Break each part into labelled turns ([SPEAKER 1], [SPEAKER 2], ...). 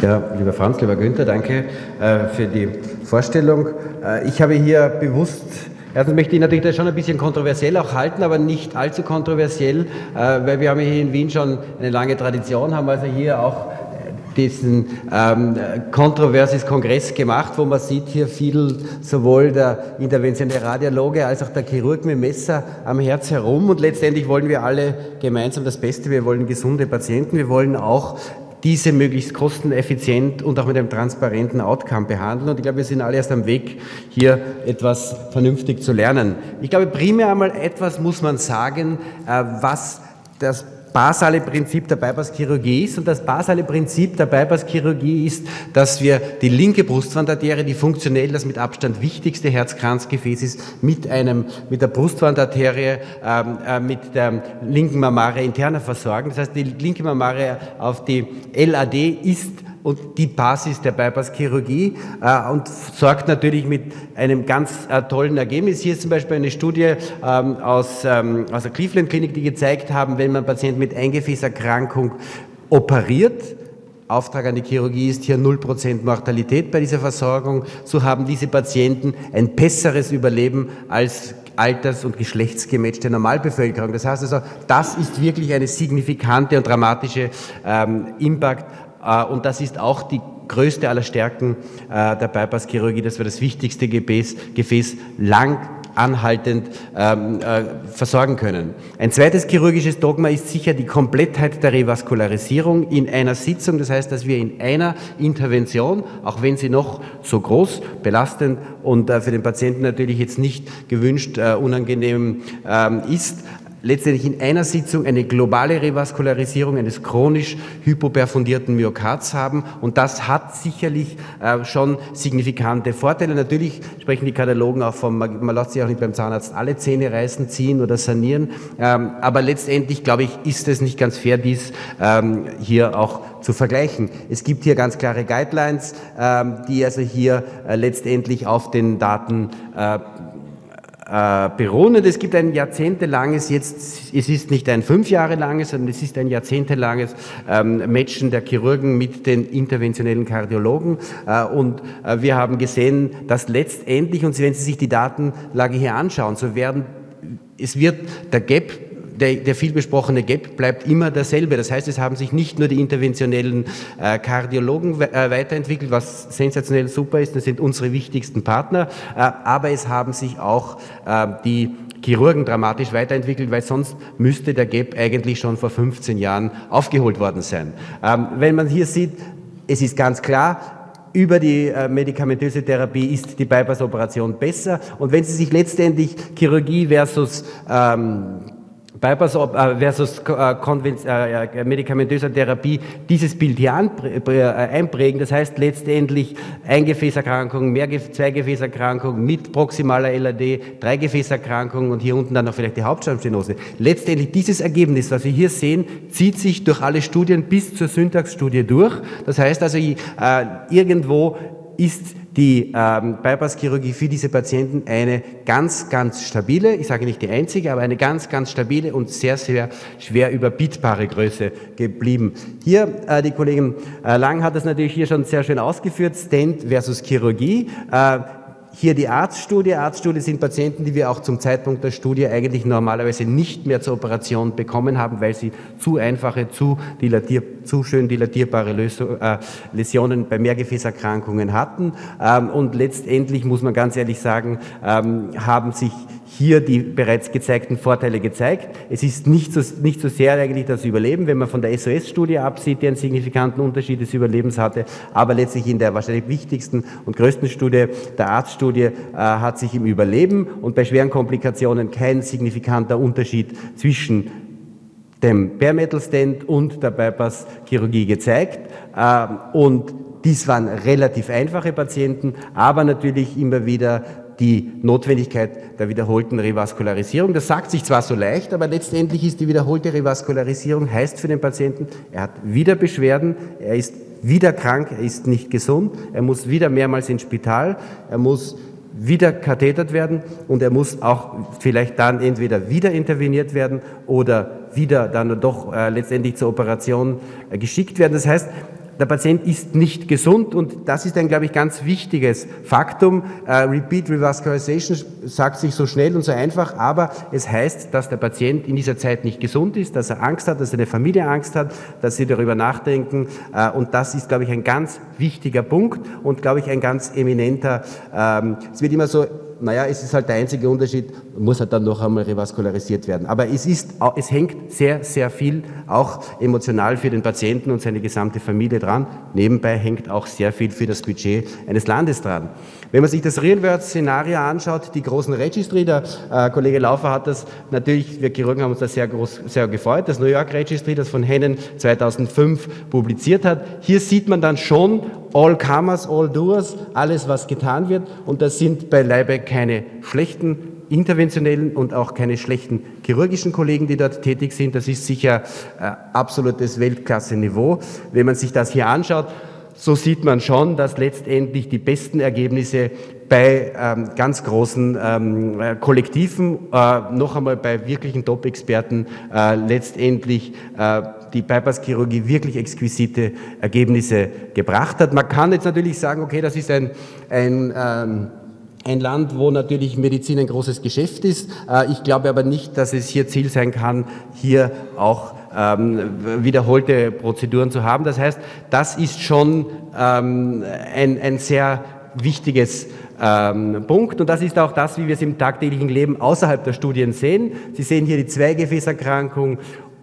[SPEAKER 1] Ja, lieber Franz, lieber Günther, danke äh, für die Vorstellung. Äh, ich habe hier bewusst Erstens möchte ich natürlich das schon ein bisschen kontroversiell auch halten, aber nicht allzu kontroversiell, äh, weil wir haben hier in Wien schon eine lange Tradition, haben also hier auch diesen ähm, kontroverses Kongress gemacht, wo man sieht hier viel sowohl der interventionelle Radiologe als auch der Chirurg mit Messer am Herz herum und letztendlich wollen wir alle gemeinsam das Beste. Wir wollen gesunde Patienten, wir wollen auch diese möglichst kosteneffizient und auch mit einem transparenten Outcome behandeln. Und ich glaube, wir sind alle erst am Weg, hier etwas vernünftig zu lernen. Ich glaube, primär einmal etwas muss man sagen, äh, was das basale Prinzip der Bypasschirurgie ist. Und das basale Prinzip der Bypasschirurgie ist, dass wir die linke Brustwandarterie, die funktionell das mit Abstand wichtigste Herzkranzgefäß ist, mit einem, mit der Brustwandarterie, ähm, äh, mit der linken Mammare interner versorgen. Das heißt, die linke Mammare auf die LAD ist und die Basis der Bypasschirurgie äh, und sorgt natürlich mit einem ganz äh, tollen Ergebnis. Hier ist zum Beispiel eine Studie ähm, aus, ähm, aus der Cleveland Klinik, die gezeigt haben, wenn man Patienten mit Eingefäßerkrankung operiert, Auftrag an die Chirurgie ist hier 0% Mortalität bei dieser Versorgung. So haben diese Patienten ein besseres Überleben als alters- und geschlechtsgematchte Normalbevölkerung. Das heißt also, das ist wirklich eine signifikante und dramatische ähm, Impact und das ist auch die größte aller Stärken äh, der Bypasschirurgie, dass wir das wichtigste Gefäß, Gefäß lang anhaltend ähm, äh, versorgen können. Ein zweites chirurgisches Dogma ist sicher die Komplettheit der Revaskularisierung in einer Sitzung. Das heißt, dass wir in einer Intervention, auch wenn sie noch so groß, belastend und äh, für den Patienten natürlich jetzt nicht gewünscht, äh, unangenehm ähm, ist, letztendlich in einer Sitzung eine globale Revaskularisierung eines chronisch hypoperfundierten Myokards haben. Und das hat sicherlich äh, schon signifikante Vorteile. Natürlich sprechen die Katalogen auch von, man, man lässt sich auch nicht beim Zahnarzt alle Zähne reißen, ziehen oder sanieren. Ähm, aber letztendlich, glaube ich, ist es nicht ganz fair, dies ähm, hier auch zu vergleichen. Es gibt hier ganz klare Guidelines, ähm, die also hier äh, letztendlich auf den Daten äh, äh, beruhen. Und es gibt ein jahrzehntelanges, jetzt, es ist nicht ein fünf Jahre langes, sondern es ist ein jahrzehntelanges ähm, Matchen der Chirurgen mit den interventionellen Kardiologen. Äh, und äh, wir haben gesehen, dass letztendlich, und wenn Sie sich die Datenlage hier anschauen, so werden, es wird der Gap der, der vielbesprochene Gap bleibt immer derselbe. Das heißt, es haben sich nicht nur die interventionellen äh, Kardiologen äh, weiterentwickelt, was sensationell super ist, das sind unsere wichtigsten Partner, äh, aber es haben sich auch äh, die Chirurgen dramatisch weiterentwickelt, weil sonst müsste der Gap eigentlich schon vor 15 Jahren aufgeholt worden sein. Ähm, wenn man hier sieht, es ist ganz klar, über die äh, medikamentöse Therapie ist die Bypass-Operation besser. Und wenn Sie sich letztendlich Chirurgie versus ähm, Bypass äh, versus äh, äh, medikamentöser Therapie dieses Bild hier einprägen. Das heißt letztendlich Eingefäßerkrankung, Zweigefäßerkrankung mit proximaler LAD, Dreigefäßerkrankung und hier unten dann noch vielleicht die Hauptstammstenose. Letztendlich dieses Ergebnis, was wir hier sehen, zieht sich durch alle Studien bis zur Syntaxstudie durch. Das heißt also, irgendwo ist die ähm, Bypasschirurgie für diese Patienten eine ganz, ganz stabile, ich sage nicht die einzige, aber eine ganz, ganz stabile und sehr, sehr schwer überbietbare Größe geblieben. Hier, äh, die Kollegin äh, Lang hat das natürlich hier schon sehr schön ausgeführt, Stent versus Chirurgie. Äh, hier die Arztstudie. Arztstudie sind Patienten, die wir auch zum Zeitpunkt der Studie eigentlich normalerweise nicht mehr zur Operation bekommen haben, weil sie zu einfache, zu, dilatier, zu schön dilatierbare äh, Läsionen bei Mehrgefäßerkrankungen hatten. Ähm, und letztendlich muss man ganz ehrlich sagen, ähm, haben sich hier die bereits gezeigten Vorteile gezeigt. Es ist nicht so, nicht so sehr eigentlich das Überleben, wenn man von der SOS-Studie absieht, die einen signifikanten Unterschied des Überlebens hatte, aber letztlich in der wahrscheinlich wichtigsten und größten Studie, der Arztstudie, äh, hat sich im Überleben und bei schweren Komplikationen kein signifikanter Unterschied zwischen dem Bare Metal Stent und der Bypass-Chirurgie gezeigt. Äh, und dies waren relativ einfache Patienten, aber natürlich immer wieder die Notwendigkeit der wiederholten Revaskularisierung. Das sagt sich zwar so leicht, aber letztendlich ist die wiederholte Revaskularisierung, heißt für den Patienten, er hat wieder Beschwerden, er ist wieder krank, er ist nicht gesund, er muss wieder mehrmals ins Spital, er muss wieder kathetert werden und er muss auch vielleicht dann entweder wieder interveniert werden oder wieder dann doch äh, letztendlich zur Operation äh, geschickt werden. Das heißt, der Patient ist nicht gesund und das ist ein, glaube ich, ganz wichtiges Faktum. Uh, Repeat Revascularization sagt sich so schnell und so einfach, aber es heißt, dass der Patient in dieser Zeit nicht gesund ist, dass er Angst hat, dass seine Familie Angst hat, dass sie darüber nachdenken uh, und das ist, glaube ich, ein ganz wichtiger Punkt und, glaube ich, ein ganz eminenter, ähm, es wird immer so naja, es ist halt der einzige Unterschied, muss halt dann noch einmal revaskularisiert werden. Aber es ist, es hängt sehr, sehr viel auch emotional für den Patienten und seine gesamte Familie dran. Nebenbei hängt auch sehr viel für das Budget eines Landes dran. Wenn man sich das Real-World-Szenario anschaut, die großen Registry, der äh, Kollege Laufer hat das natürlich, wir Chirurgen haben uns da sehr, groß, sehr gefreut, das New York Registry, das von Hennen 2005 publiziert hat. Hier sieht man dann schon all comers, all doers, alles was getan wird und das sind beileibe keine schlechten interventionellen und auch keine schlechten chirurgischen Kollegen, die dort tätig sind. Das ist sicher äh, absolutes Weltklasse-Niveau. Wenn man sich das hier anschaut, so sieht man schon, dass letztendlich die besten Ergebnisse bei ähm, ganz großen ähm, äh, Kollektiven, äh, noch einmal bei wirklichen Top-Experten, äh, letztendlich äh, die Bypass-Chirurgie wirklich exquisite Ergebnisse gebracht hat. Man kann jetzt natürlich sagen, okay, das ist ein, ein ähm, ein Land, wo natürlich Medizin ein großes Geschäft ist. Äh, ich glaube aber nicht, dass es hier Ziel sein kann, hier auch ähm, wiederholte Prozeduren zu haben. Das heißt, das ist schon ähm, ein, ein sehr wichtiges ähm, Punkt. Und das ist auch das, wie wir es im tagtäglichen Leben außerhalb der Studien sehen. Sie sehen hier die Zweigefäßerkrankung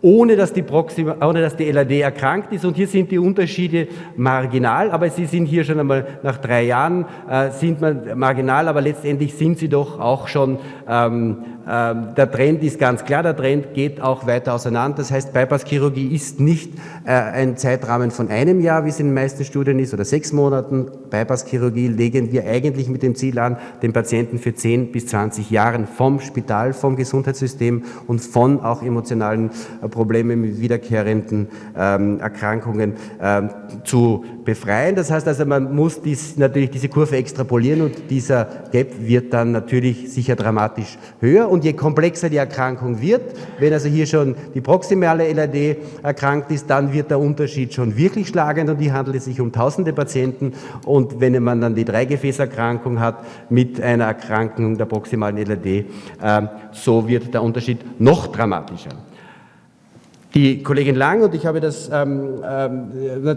[SPEAKER 1] ohne dass die, Proxima, ohne dass die LAD erkrankt ist. Und hier sind die Unterschiede marginal, aber sie sind hier schon einmal nach drei Jahren äh, sind marginal, aber letztendlich sind sie doch auch schon ähm, der Trend ist ganz klar, der Trend geht auch weiter auseinander. Das heißt, Bypasschirurgie ist nicht äh, ein Zeitrahmen von einem Jahr, wie es in den meisten Studien ist, oder sechs Monaten. Bypasschirurgie legen wir eigentlich mit dem Ziel an, den Patienten für 10 bis 20 Jahren vom Spital, vom Gesundheitssystem und von auch emotionalen äh, Problemen mit wiederkehrenden ähm, Erkrankungen ähm, zu befreien. Das heißt also, man muss dies, natürlich diese Kurve extrapolieren und dieser Gap wird dann natürlich sicher dramatisch höher und je komplexer die Erkrankung wird, wenn also hier schon die proximale LAD erkrankt ist, dann wird der Unterschied schon wirklich schlagend und hier handelt es sich um tausende Patienten und wenn man dann die Dreigefäßerkrankung hat mit einer Erkrankung der proximalen LAD, äh, so wird der Unterschied noch dramatischer. Die Kollegin Lang, und ich habe das, ähm, ähm,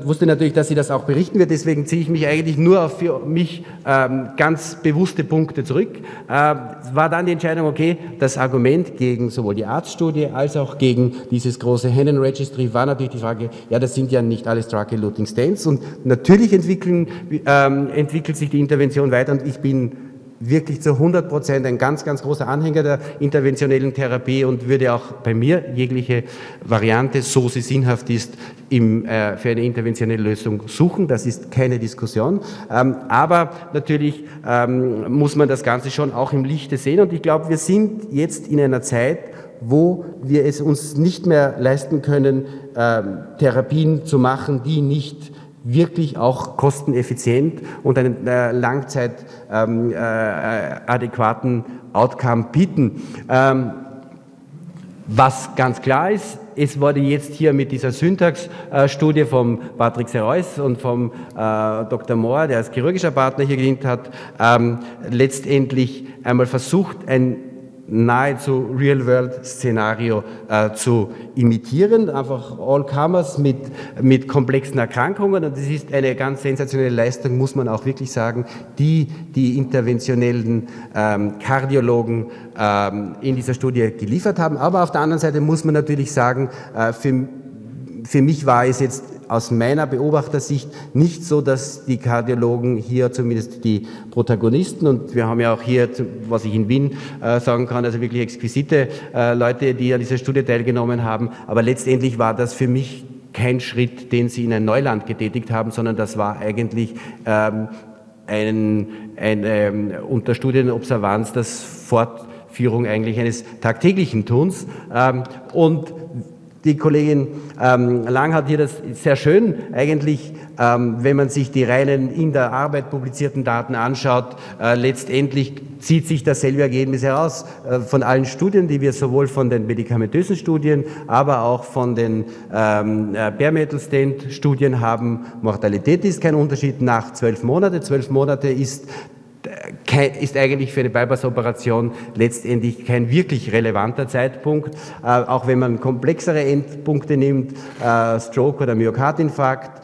[SPEAKER 1] wusste natürlich, dass sie das auch berichten wird, deswegen ziehe ich mich eigentlich nur auf für mich ähm, ganz bewusste Punkte zurück. Äh, war dann die Entscheidung, okay, das Argument gegen sowohl die Arztstudie als auch gegen dieses große Hennen Registry war natürlich die Frage, ja, das sind ja nicht alles Drug-Eluting Stents und natürlich entwickeln, ähm, entwickelt sich die Intervention weiter und ich bin wirklich zu 100 Prozent ein ganz, ganz großer Anhänger der interventionellen Therapie und würde auch bei mir jegliche Variante, so sie sinnhaft ist, im, äh, für eine interventionelle Lösung suchen. Das ist keine Diskussion. Ähm, aber natürlich ähm, muss man das Ganze schon auch im Lichte sehen und ich glaube, wir sind jetzt in einer Zeit, wo wir es uns nicht mehr leisten können, ähm, Therapien zu machen, die nicht wirklich auch kosteneffizient und einen äh, langzeit ähm, äh, Outcome bieten. Ähm, was ganz klar ist, es wurde jetzt hier mit dieser Syntax-Studie vom Patrick Sereus und vom äh, Dr. Mohr, der als chirurgischer Partner hier gedient hat, ähm, letztendlich einmal versucht, ein nahezu Real-World-Szenario äh, zu imitieren, einfach All-Comers mit, mit komplexen Erkrankungen und das ist eine ganz sensationelle Leistung, muss man auch wirklich sagen, die die interventionellen ähm, Kardiologen ähm, in dieser Studie geliefert haben. Aber auf der anderen Seite muss man natürlich sagen, äh, für, für mich war es jetzt aus meiner Beobachtersicht nicht so, dass die Kardiologen hier zumindest die Protagonisten und wir haben ja auch hier, was ich in Wien äh, sagen kann, also wirklich exquisite äh, Leute, die an dieser Studie teilgenommen haben. Aber letztendlich war das für mich kein Schritt, den sie in ein Neuland getätigt haben, sondern das war eigentlich ähm, ein, ein ähm, unter Studienobservanz das Fortführung eigentlich eines tagtäglichen Tuns. Ähm, und die Kollegin ähm, Lang hat hier das sehr schön eigentlich, ähm, wenn man sich die reinen in der Arbeit publizierten Daten anschaut, äh, letztendlich zieht sich dasselbe Ergebnis heraus äh, von allen Studien, die wir sowohl von den medikamentösen Studien, aber auch von den ähm, äh, Bare Metal Stand Studien haben. Mortalität ist kein Unterschied nach zwölf Monate. Zwölf Monate ist ist eigentlich für eine Bypass-Operation letztendlich kein wirklich relevanter Zeitpunkt, äh, auch wenn man komplexere Endpunkte nimmt, äh, Stroke oder Myokardinfarkt.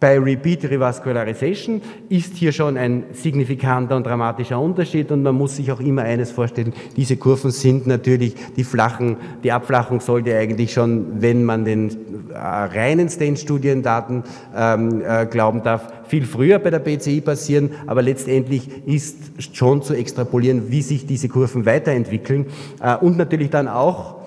[SPEAKER 1] Bei Repeat Revascularization ist hier schon ein signifikanter und dramatischer Unterschied und man muss sich auch immer eines vorstellen, diese Kurven sind natürlich, die flachen, die Abflachung sollte eigentlich schon, wenn man den äh, reinen Stent-Studiendaten ähm, äh, glauben darf, viel früher bei der BCI passieren, aber letztendlich ist schon zu extrapolieren, wie sich diese Kurven weiterentwickeln. Äh, und natürlich dann auch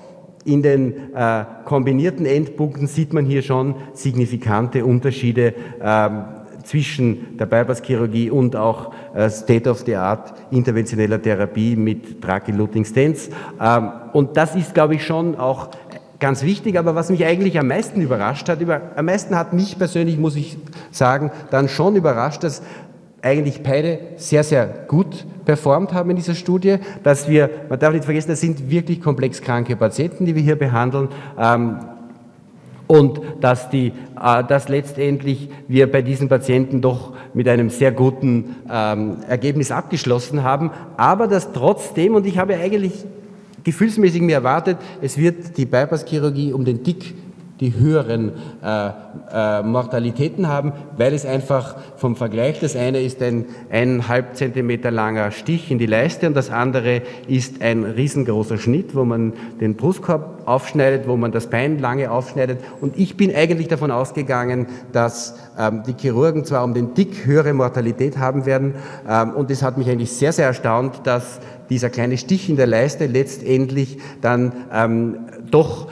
[SPEAKER 1] in den äh, kombinierten Endpunkten sieht man hier schon signifikante Unterschiede ähm, zwischen der Bypass-Chirurgie und auch äh, State-of-the-Art interventioneller Therapie mit Tracheluting Stents. Ähm, und das ist, glaube ich, schon auch ganz wichtig. Aber was mich eigentlich am meisten überrascht hat, über, am meisten hat mich persönlich, muss ich sagen, dann schon überrascht, dass eigentlich beide sehr, sehr gut performt haben in dieser Studie, dass wir, man darf nicht vergessen, das sind wirklich komplex kranke Patienten, die wir hier behandeln. Ähm, und dass, die, äh, dass letztendlich wir bei diesen Patienten doch mit einem sehr guten ähm, Ergebnis abgeschlossen haben, aber dass trotzdem, und ich habe eigentlich gefühlsmäßig mir erwartet, es wird die Bypass-Chirurgie um den Dick die höheren äh, äh, Mortalitäten haben, weil es einfach vom Vergleich, das eine ist ein eineinhalb Zentimeter langer Stich in die Leiste und das andere ist ein riesengroßer Schnitt, wo man den Brustkorb aufschneidet, wo man das Bein lange aufschneidet. Und ich bin eigentlich davon ausgegangen, dass ähm, die Chirurgen zwar um den Dick höhere Mortalität haben werden ähm, und es hat mich eigentlich sehr, sehr erstaunt, dass dieser kleine Stich in der Leiste letztendlich dann ähm, doch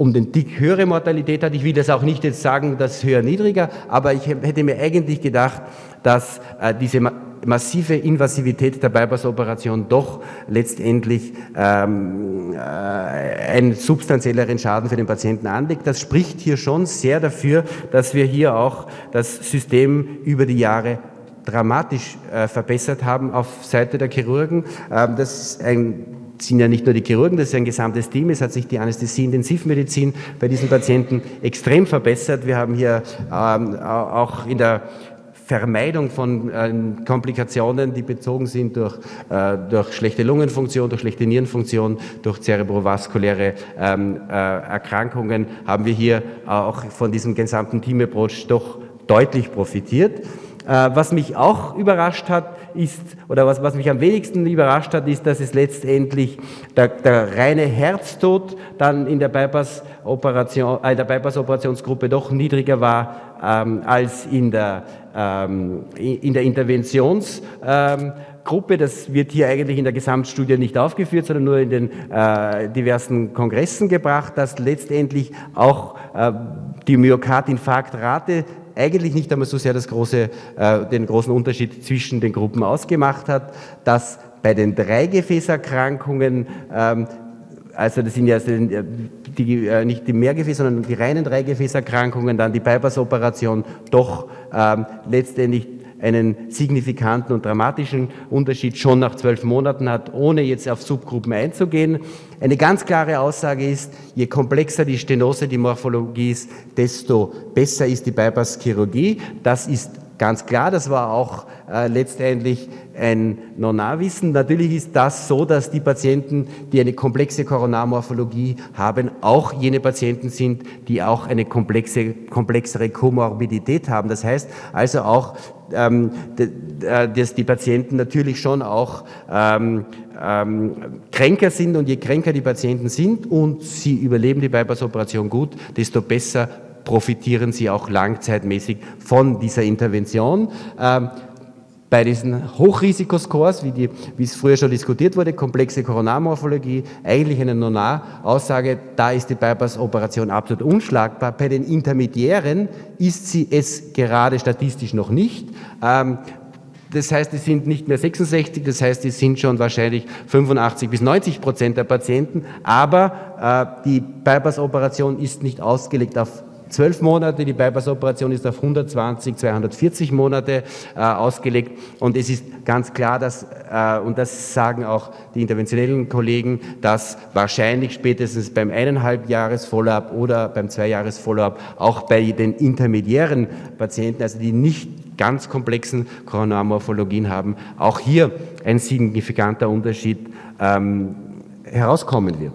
[SPEAKER 1] um den Dick höhere Mortalität hat. Ich will das auch nicht jetzt sagen, dass höher niedriger, aber ich hätte mir eigentlich gedacht, dass äh, diese massive Invasivität der Bypass-Operation doch letztendlich ähm, äh, einen substanzielleren Schaden für den Patienten anlegt. Das spricht hier schon sehr dafür, dass wir hier auch das System über die Jahre dramatisch äh, verbessert haben auf Seite der Chirurgen. Ähm, das ist ein sind ja nicht nur die Chirurgen, das ist ein gesamtes Team. Es hat sich die Anästhesie-Intensivmedizin bei diesen Patienten extrem verbessert. Wir haben hier ähm, auch in der Vermeidung von äh, Komplikationen, die bezogen sind durch, äh, durch schlechte Lungenfunktion, durch schlechte Nierenfunktion, durch zerebrovaskuläre ähm, äh, Erkrankungen, haben wir hier auch von diesem gesamten Team-Approach doch deutlich profitiert. Äh, was mich auch überrascht hat, ist, oder was, was mich am wenigsten überrascht hat, ist, dass es letztendlich der, der reine Herztod dann in der Bypass-Operation, äh, Bypass-Operationsgruppe doch niedriger war ähm, als in der, ähm, in der Interventionsgruppe. Das wird hier eigentlich in der Gesamtstudie nicht aufgeführt, sondern nur in den äh, diversen Kongressen gebracht, dass letztendlich auch äh, die Myokardinfarktrate eigentlich nicht einmal so sehr das große, äh, den großen Unterschied zwischen den Gruppen ausgemacht hat, dass bei den Dreigefäßerkrankungen ähm, also das sind ja die, äh, nicht die Mehrgefäß, sondern die reinen Dreigefäßerkrankungen, dann die Bypass-Operation doch ähm, letztendlich einen signifikanten und dramatischen Unterschied schon nach zwölf Monaten hat, ohne jetzt auf Subgruppen einzugehen. Eine ganz klare Aussage ist, je komplexer die Stenose, die Morphologie ist, desto besser ist die Bypass-Chirurgie. Das ist ganz klar, das war auch äh, letztendlich ein Nonarwissen. Natürlich ist das so, dass die Patienten, die eine komplexe Koronarmorphologie haben, auch jene Patienten sind, die auch eine komplexe, komplexere Komorbidität haben. Das heißt also auch, ähm, dass die Patienten natürlich schon auch ähm, ähm, kränker sind und je kränker die Patienten sind und sie überleben die Bypass-Operation gut, desto besser profitieren sie auch langzeitmäßig von dieser Intervention. Bei diesen Hochrisikoscores, wie, die, wie es früher schon diskutiert wurde, komplexe Koronarmorphologie, eigentlich eine Nonar-Aussage, da ist die Bypass-Operation absolut unschlagbar. Bei den Intermediären ist sie es gerade statistisch noch nicht. Ähm, Das heißt, es sind nicht mehr 66, das heißt, es sind schon wahrscheinlich 85 bis 90 Prozent der Patienten. Aber äh, die Bypass-Operation ist nicht ausgelegt auf zwölf Monate, die Bypass-Operation ist auf 120, 240 Monate äh, ausgelegt und es ist ganz klar, dass, äh, und das sagen auch die interventionellen Kollegen, dass wahrscheinlich spätestens beim eineinhalb Jahres Follow-up oder beim zwei Jahres Follow-up auch bei den intermediären Patienten, also die nicht ganz komplexen Koronarmorphologien haben, auch hier ein signifikanter Unterschied ähm, herauskommen wird.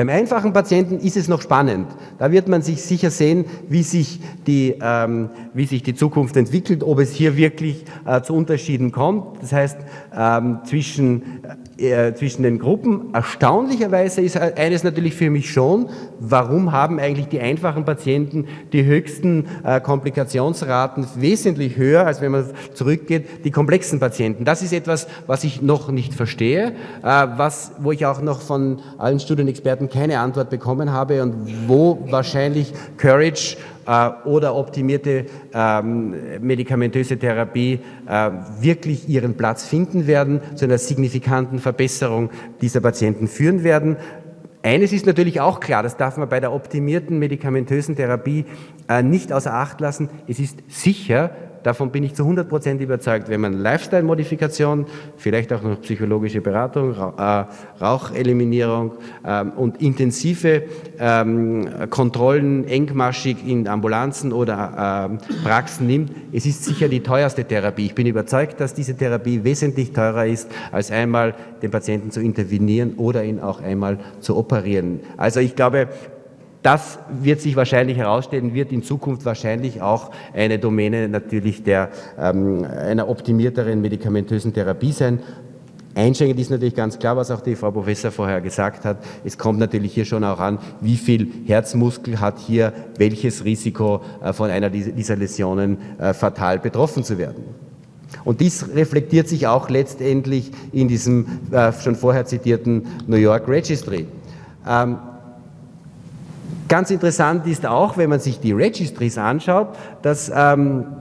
[SPEAKER 1] Beim einfachen Patienten ist es noch spannend. Da wird man sich sicher sehen, wie sich die, ähm, wie sich die Zukunft entwickelt, ob es hier wirklich äh, zu Unterschieden kommt. Das heißt, ähm, zwischen äh, zwischen den Gruppen. Erstaunlicherweise ist eines natürlich für mich schon, warum haben eigentlich die einfachen Patienten die höchsten äh, Komplikationsraten wesentlich höher, als wenn man zurückgeht, die komplexen Patienten. Das ist etwas, was ich noch nicht verstehe, äh, was, wo ich auch noch von allen Studienexperten keine Antwort bekommen habe und wo wahrscheinlich Courage äh, oder optimierte ähm, medikamentöse Therapie äh, wirklich ihren Platz finden werden, zu einer signifikanten Verbesserung dieser Patienten führen werden. Eines ist natürlich auch klar, das darf man bei der optimierten medikamentösen Therapie äh, nicht außer Acht lassen. Es ist sicher, davon bin ich zu 100 Prozent überzeugt, wenn man Lifestyle-Modifikation, vielleicht auch noch psychologische Beratung, äh, Raucheliminierung ähm, und intensive ähm, Kontrollen engmaschig in Ambulanzen oder ähm, Praxen nimmt, es ist sicher die teuerste Therapie. Ich bin überzeugt, dass diese Therapie wesentlich teurer ist, als einmal den Patienten zu intervenieren oder ihn auch einmal zu operieren. Also ich glaube, das wird sich wahrscheinlich herausstellen, wird in Zukunft wahrscheinlich auch eine Domäne natürlich der, ähm, einer optimierteren medikamentösen Therapie sein. Einschränkend ist natürlich ganz klar, was auch die Frau Professor vorher gesagt hat. Es kommt natürlich hier schon auch an, wie viel Herzmuskel hat hier welches Risiko äh, von einer dieser Läsionen äh, fatal betroffen zu werden. Und dies reflektiert sich auch letztendlich in diesem äh, schon vorher zitierten New York Registry. Ganz interessant ist auch, wenn man sich die Registries anschaut, dass ähm,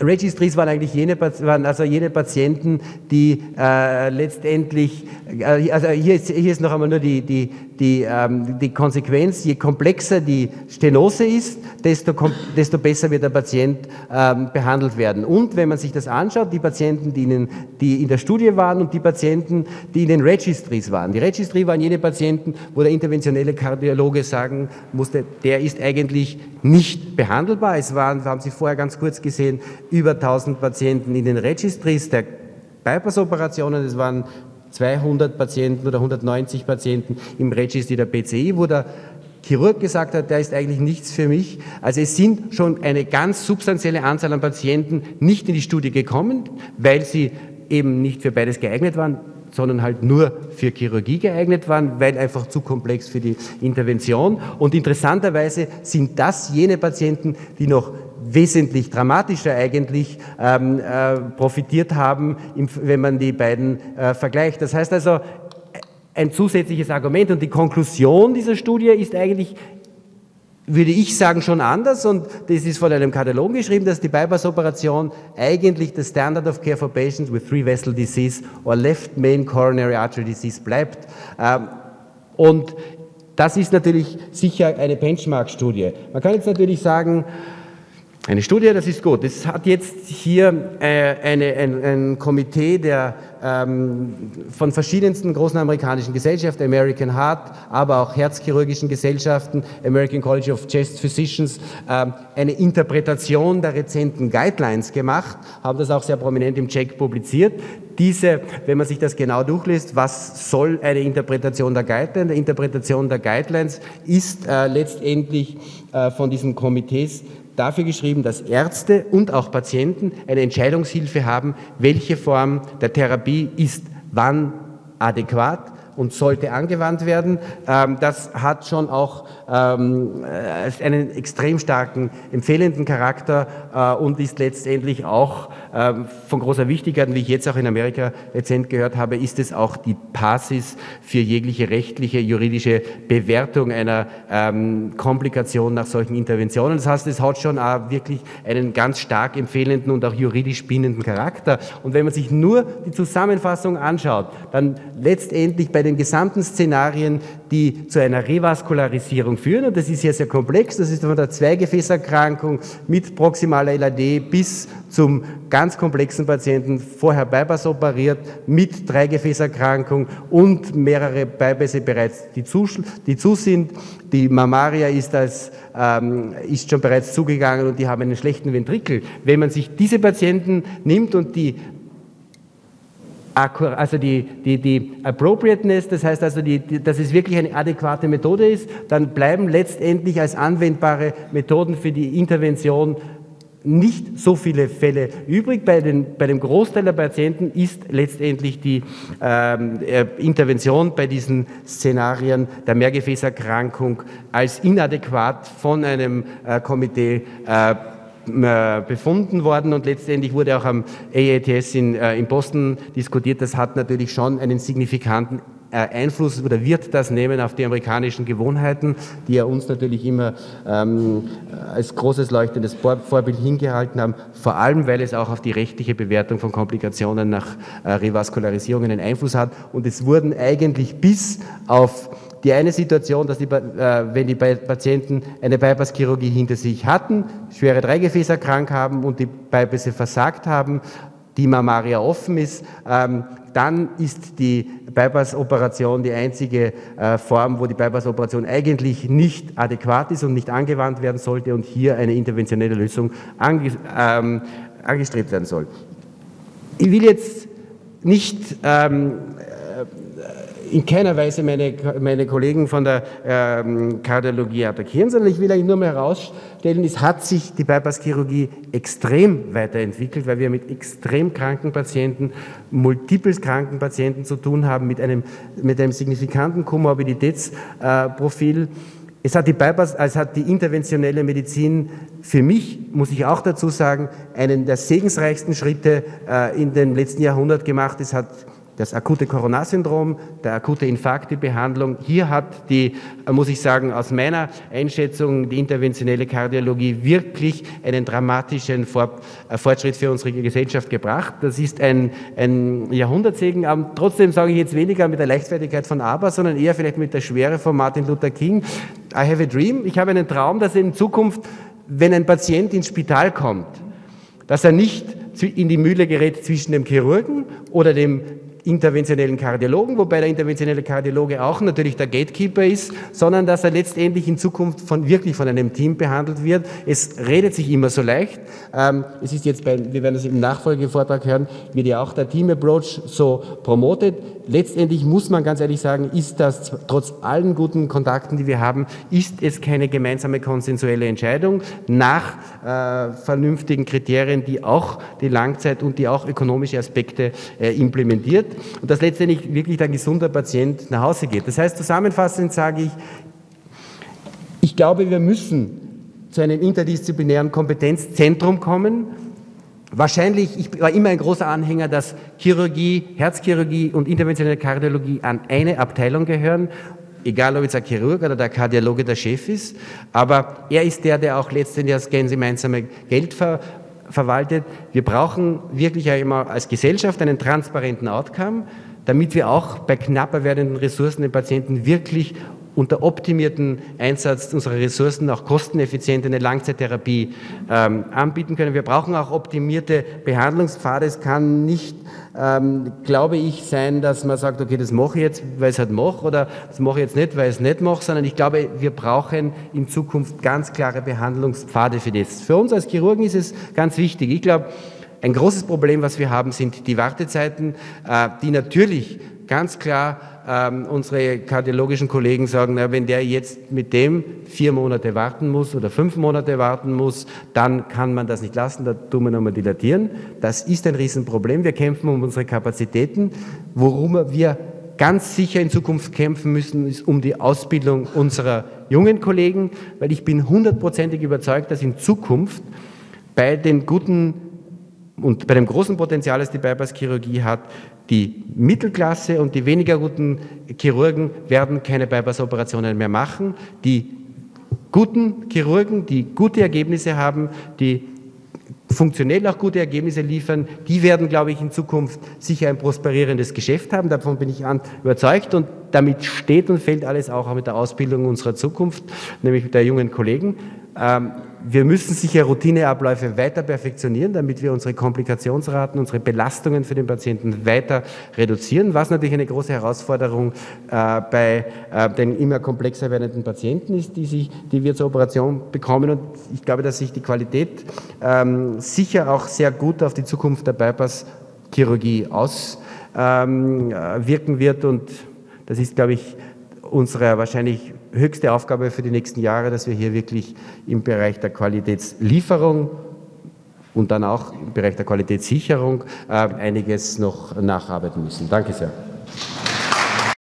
[SPEAKER 1] Registries waren eigentlich jene, waren also jene Patienten, die äh, letztendlich, äh, also hier ist, hier ist noch einmal nur die, die, die, ähm, die Konsequenz, je komplexer die Stenose ist, desto, desto besser wird der Patient ähm, behandelt werden. Und wenn man sich das anschaut, die Patienten, die in, die in der Studie waren und die Patienten, die in den Registries waren. Die Registry waren jene Patienten, wo der interventionelle Kardiologe sagen musste, der ist eigentlich nicht behandelbar. Es waren, haben Sie vorher ganz kurz gesehen, über 1000 Patienten in den Registries der Bypass-Operationen. Es waren 200 Patienten oder 190 Patienten im Registry der PCI, wo der Chirurg gesagt hat, der ist eigentlich nichts für mich. Also es sind schon eine ganz substanzielle Anzahl an Patienten nicht in die Studie gekommen, weil sie eben nicht für beides geeignet waren, sondern halt nur für Chirurgie geeignet waren, weil einfach zu komplex für die Intervention. Und interessanterweise sind das jene Patienten, die noch wesentlich dramatischer eigentlich ähm, äh, profitiert haben, wenn man die beiden äh, vergleicht. Das heißt also, ein zusätzliches Argument und die Konklusion dieser Studie ist eigentlich würde ich sagen, schon anders und das ist von einem Kardiologen geschrieben, dass die Bypass-Operation eigentlich das Standard of Care for Patients with Three Vessel Disease or Left Main Coronary Artery Disease bleibt. Ähm, und das ist natürlich sicher eine Benchmark-Studie. Man kann jetzt natürlich sagen, eine Studie, das ist gut. Das hat jetzt hier äh, eine, ein, ein Komitee der, ähm, von verschiedensten großen amerikanischen Gesellschaften, American Heart, aber auch herzchirurgischen Gesellschaften, American College of Chest Physicians, ähm, eine Interpretation der rezenten Guidelines gemacht, haben das auch sehr prominent im Check publiziert. Diese, wenn man sich das genau durchliest, was soll eine Interpretation der Guidelines? Die Interpretation der Guidelines ist äh, letztendlich äh, von diesen Komitees dafür geschrieben, dass Ärzte und auch Patienten eine Entscheidungshilfe haben, welche Form der Therapie ist wann adäquat, und sollte angewandt werden. Ähm, das hat schon auch ähm, äh, einen extrem starken empfehlenden Charakter äh, und ist letztendlich auch ähm, von großer Wichtigkeit, wie ich jetzt auch in Amerika rezent gehört habe, ist es auch die Basis für jegliche rechtliche, juridische Bewertung einer Komplikation nach solchen Interventionen. Das heißt, es hat schon auch wirklich einen ganz stark empfehlenden und auch juridisch bindenden Charakter. Und wenn man sich nur die Zusammenfassung anschaut, dann letztendlich bei den gesamten Szenarien, die zu einer Revaskularisierung führen, und das ist ja sehr komplex, das ist von der Zweigefäßerkrankung mit proximaler LAD bis zum ganz komplexen Patienten, vorher Bypass operiert, mit Dreigefäßerkrankung und mehrere Bypässe bereits, die zu, die zu sind. Die Mammaria ist, als, ähm, ist schon bereits zugegangen und die haben einen schlechten Ventrikel. Wenn man sich diese Patienten nimmt und die also die, die, die Appropriateness, das heißt also, die, die, dass es wirklich eine adäquate Methode ist, dann bleiben letztendlich als anwendbare Methoden für die Intervention nicht so viele Fälle übrig. Bei, den, bei dem Großteil der Patienten ist letztendlich die ähm, äh, Intervention bei diesen Szenarien der Mehrgefäßerkrankung als inadäquat von einem äh, Komitee äh, befunden worden und letztendlich wurde auch am AATS in, äh, in Boston diskutiert. Das hat natürlich schon einen signifikanten äh, Einfluss oder wird das nehmen auf die amerikanischen Gewohnheiten, die ja uns natürlich immer ähm, als großes leuchtendes Vorbild hingehalten haben, vor allem weil es auch auf die rechtliche Bewertung von Komplikationen nach äh, Revaskularisierung einen Einfluss hat. Und es wurden eigentlich bis auf die eine Situation, dass die, äh, wenn die Patienten eine Bypasschirurgie hinter sich hatten, schwere Dreigefäßerkrank haben und die Bypässe versagt haben, die Mammaria offen ist, ähm, dann ist die Bypass-Operation die einzige äh, Form, wo die Bypass-Operation eigentlich nicht adäquat ist und nicht angewandt werden sollte und hier eine interventionelle Lösung ange, ähm, angestrebt werden soll. Ich will jetzt nicht ähm, in keiner Weise meine, meine Kollegen von der ähm, Kardiologie attackieren, sondern ich will eigentlich nur mal herausstellen, es hat sich die Bypasschirurgie extrem weiterentwickelt, weil wir mit extrem kranken Patienten, multiples kranken Patienten zu tun haben, mit einem, mit einem signifikanten Komorbiditätsprofil. Äh, es hat die Bypass, es hat die interventionelle Medizin für mich, muss ich auch dazu sagen, einen der segensreichsten Schritte äh, in dem letzten Jahrhundert gemacht. Es hat das akute Coronarsyndrom, der akute Infarkt, die Behandlung. Hier hat die, muss ich sagen, aus meiner Einschätzung die interventionelle Kardiologie wirklich einen dramatischen äh, Fortschritt für unsere Gesellschaft gebracht. Das ist ein, ein Jahrhundertsegen. Aber trotzdem sage ich jetzt weniger mit der Leichtfertigkeit von Aber, sondern eher vielleicht mit der Schwere von Martin Luther King. I have a dream. Ich habe einen Traum, dass in Zukunft, wenn ein Patient ins Spital kommt, dass er nicht in die Mühle gerät zwischen dem Chirurgen oder dem interventionellen Kardiologen, wobei der interventionelle Kardiologe auch natürlich der Gatekeeper ist, sondern dass er letztendlich in Zukunft von, wirklich von einem Team behandelt wird. Es redet sich immer so leicht. Ähm, es ist jetzt bei, wir werden das im Nachfolgevortrag hören, wird ja auch der Team Approach so promotet. Letztendlich muss man ganz ehrlich sagen, ist das trotz allen guten Kontakten, die wir haben, ist es keine gemeinsame konsensuelle Entscheidung nach äh, vernünftigen Kriterien, die auch die Langzeit- und die auch ökonomische Aspekte äh, implementiert und dass letztendlich wirklich ein gesunder Patient nach Hause geht. Das heißt, zusammenfassend sage ich, ich glaube, wir müssen zu einem interdisziplinären Kompetenzzentrum kommen. Wahrscheinlich, ich war immer ein großer Anhänger, dass Chirurgie, Herzchirurgie und interventionelle Kardiologie an eine Abteilung gehören egal ob jetzt ein Chirurg oder der Kardiologe der Chef ist, aber er ist der, der auch letztendlich das gemeinsame Geld ver verwaltet. Wir brauchen wirklich einmal als Gesellschaft einen transparenten Outcome, damit wir auch bei knapper werdenden Ressourcen den Patienten wirklich unter optimierten Einsatz unserer Ressourcen auch kosteneffizient eine Langzeittherapie ähm, anbieten können. Wir brauchen auch optimierte Behandlungspfade. Es kann nicht, ähm, glaube ich, sein, dass man sagt, okay, das mache ich jetzt, weil es halt mache, oder das mache ich jetzt nicht, weil ich es nicht mache, sondern ich glaube, wir brauchen in Zukunft ganz klare Behandlungspfade für das. Für uns als Chirurgen ist es ganz wichtig. Ich glaube, ein großes Problem, was wir haben, sind die Wartezeiten, äh, die natürlich ganz klar ähm, unsere kardiologischen Kollegen sagen, na, wenn der jetzt mit dem vier Monate warten muss oder fünf Monate warten muss, dann kann man das nicht lassen, da tun wir nochmal dilatieren. Das ist ein Riesenproblem. Wir kämpfen um unsere Kapazitäten, worum wir ganz sicher in Zukunft kämpfen müssen, ist um die Ausbildung unserer jungen Kollegen, weil ich bin hundertprozentig überzeugt, dass in Zukunft bei den guten und bei dem großen Potenzial, das die Bypass-Chirurgie hat, die Mittelklasse und die weniger guten Chirurgen werden keine Bypass-Operationen mehr machen. Die guten Chirurgen, die gute Ergebnisse haben, die funktionell auch gute Ergebnisse liefern, die werden, glaube ich, in Zukunft sicher ein prosperierendes Geschäft haben. Davon bin ich überzeugt und damit steht und fällt alles auch mit der Ausbildung unserer Zukunft, nämlich mit der jungen Kollegen. Ähm, wir müssen sicher Routineabläufe weiter perfektionieren, damit wir unsere Komplikationsraten, unsere Belastungen für den Patienten weiter reduzieren, was natürlich eine große Herausforderung äh, bei äh, den immer komplexer werdenden Patienten ist, die, sich, die wir zur Operation bekommen. Und ich glaube, dass sich die Qualität ähm, sicher auch sehr gut auf die Zukunft der Bypass-Chirurgie auswirken ähm, wird. Und das ist, glaube ich, unsere wahrscheinlich höchste Aufgabe für die nächsten Jahre, dass wir hier wirklich im Bereich der Qualitätslieferung und dann auch im Bereich der Qualitätssicherung äh, einiges noch nacharbeiten müssen. Danke sehr.